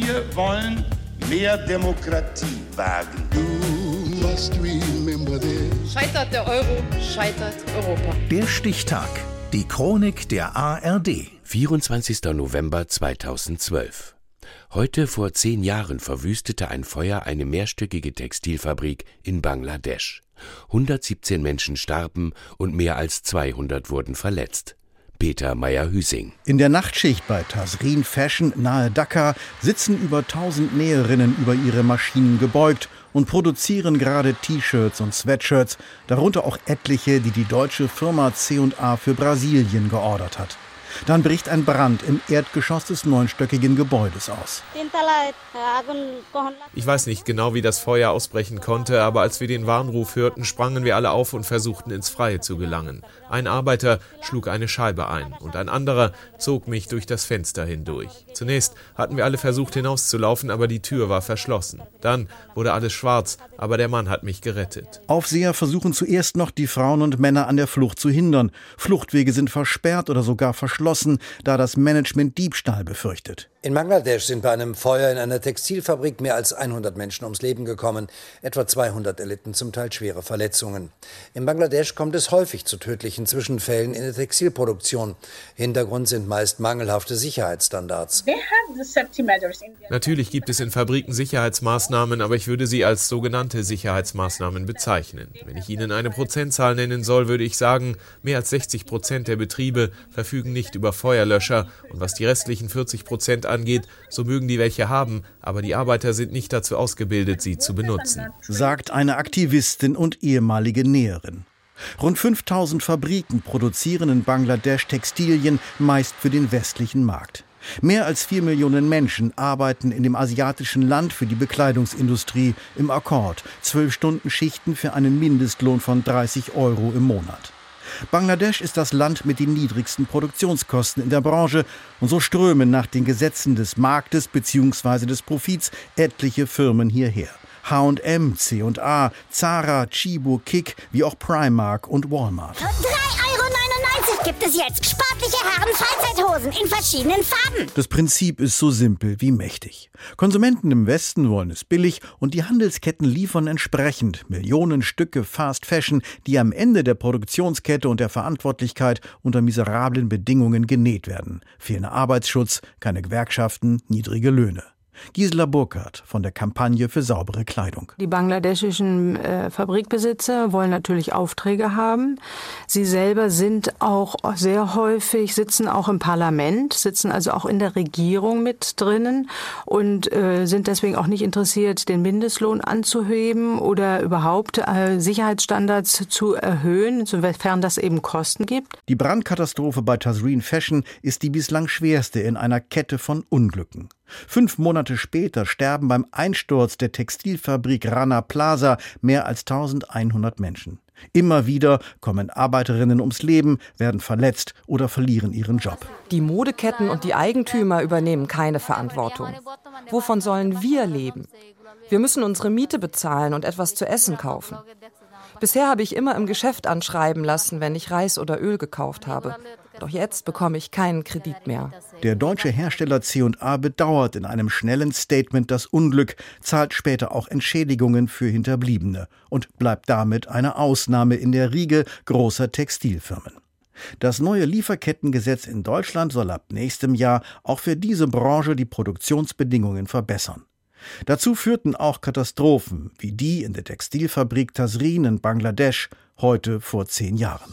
Wir wollen mehr Demokratie wagen. Scheitert der Euro, scheitert Europa. Der Stichtag. Die Chronik der ARD. 24. November 2012. Heute vor zehn Jahren verwüstete ein Feuer eine mehrstöckige Textilfabrik in Bangladesch. 117 Menschen starben und mehr als 200 wurden verletzt. Peter Meyer-Hüsing. In der Nachtschicht bei Tasrin Fashion nahe Dhaka sitzen über 1000 Näherinnen über ihre Maschinen gebeugt und produzieren gerade T-Shirts und Sweatshirts, darunter auch etliche, die die deutsche Firma C&A für Brasilien geordert hat. Dann bricht ein Brand im Erdgeschoss des neunstöckigen Gebäudes aus. Ich weiß nicht genau, wie das Feuer ausbrechen konnte, aber als wir den Warnruf hörten, sprangen wir alle auf und versuchten ins Freie zu gelangen. Ein Arbeiter schlug eine Scheibe ein und ein anderer zog mich durch das Fenster hindurch. Zunächst hatten wir alle versucht hinauszulaufen, aber die Tür war verschlossen. Dann wurde alles schwarz, aber der Mann hat mich gerettet. Aufseher versuchen zuerst noch, die Frauen und Männer an der Flucht zu hindern. Fluchtwege sind versperrt oder sogar verschlossen, da das Management Diebstahl befürchtet. In Bangladesch sind bei einem Feuer in einer Textilfabrik mehr als 100 Menschen ums Leben gekommen. Etwa 200 erlitten zum Teil schwere Verletzungen. In Bangladesch kommt es häufig zu tödlichen Zwischenfällen in der Textilproduktion. Hintergrund sind meist mangelhafte Sicherheitsstandards. Natürlich gibt es in Fabriken Sicherheitsmaßnahmen, aber ich würde sie als sogenannte Sicherheitsmaßnahmen bezeichnen. Wenn ich Ihnen eine Prozentzahl nennen soll, würde ich sagen, mehr als 60 Prozent der Betriebe verfügen nicht über Feuerlöscher und was die restlichen 40 Prozent angeht, so mögen die welche haben, aber die Arbeiter sind nicht dazu ausgebildet, sie zu benutzen. Sagt eine Aktivistin und ehemalige Näherin. Rund 5000 Fabriken produzieren in Bangladesch Textilien, meist für den westlichen Markt. Mehr als vier Millionen Menschen arbeiten in dem asiatischen Land für die Bekleidungsindustrie im Akkord. Zwölf Stunden Schichten für einen Mindestlohn von 30 Euro im Monat. Bangladesch ist das Land mit den niedrigsten Produktionskosten in der Branche und so strömen nach den Gesetzen des Marktes bzw. des Profits etliche Firmen hierher. H&M, C&A, Zara, Chibo, Kick, wie auch Primark und Walmart. 3,99 Euro gibt es jetzt. Sportliche Herren-Freizeithosen in verschiedenen Farben. Das Prinzip ist so simpel wie mächtig. Konsumenten im Westen wollen es billig und die Handelsketten liefern entsprechend Millionen Stücke Fast Fashion, die am Ende der Produktionskette und der Verantwortlichkeit unter miserablen Bedingungen genäht werden. Fehlender Arbeitsschutz, keine Gewerkschaften, niedrige Löhne. Gisela Burkhardt von der Kampagne für saubere Kleidung. Die bangladeschischen äh, Fabrikbesitzer wollen natürlich Aufträge haben. Sie selber sind auch sehr häufig, sitzen auch im Parlament, sitzen also auch in der Regierung mit drinnen und äh, sind deswegen auch nicht interessiert, den Mindestlohn anzuheben oder überhaupt äh, Sicherheitsstandards zu erhöhen, sofern das eben Kosten gibt. Die Brandkatastrophe bei Tazreen Fashion ist die bislang schwerste in einer Kette von Unglücken. Fünf Monate später sterben beim Einsturz der Textilfabrik Rana Plaza mehr als 1100 Menschen. Immer wieder kommen Arbeiterinnen ums Leben, werden verletzt oder verlieren ihren Job. Die Modeketten und die Eigentümer übernehmen keine Verantwortung. Wovon sollen wir leben? Wir müssen unsere Miete bezahlen und etwas zu essen kaufen. Bisher habe ich immer im Geschäft anschreiben lassen, wenn ich Reis oder Öl gekauft habe. Doch jetzt bekomme ich keinen Kredit mehr. Der deutsche Hersteller C&A bedauert in einem schnellen Statement das Unglück, zahlt später auch Entschädigungen für Hinterbliebene und bleibt damit eine Ausnahme in der Riege großer Textilfirmen. Das neue Lieferkettengesetz in Deutschland soll ab nächstem Jahr auch für diese Branche die Produktionsbedingungen verbessern. Dazu führten auch Katastrophen wie die in der Textilfabrik Tasrin in Bangladesch heute vor zehn Jahren.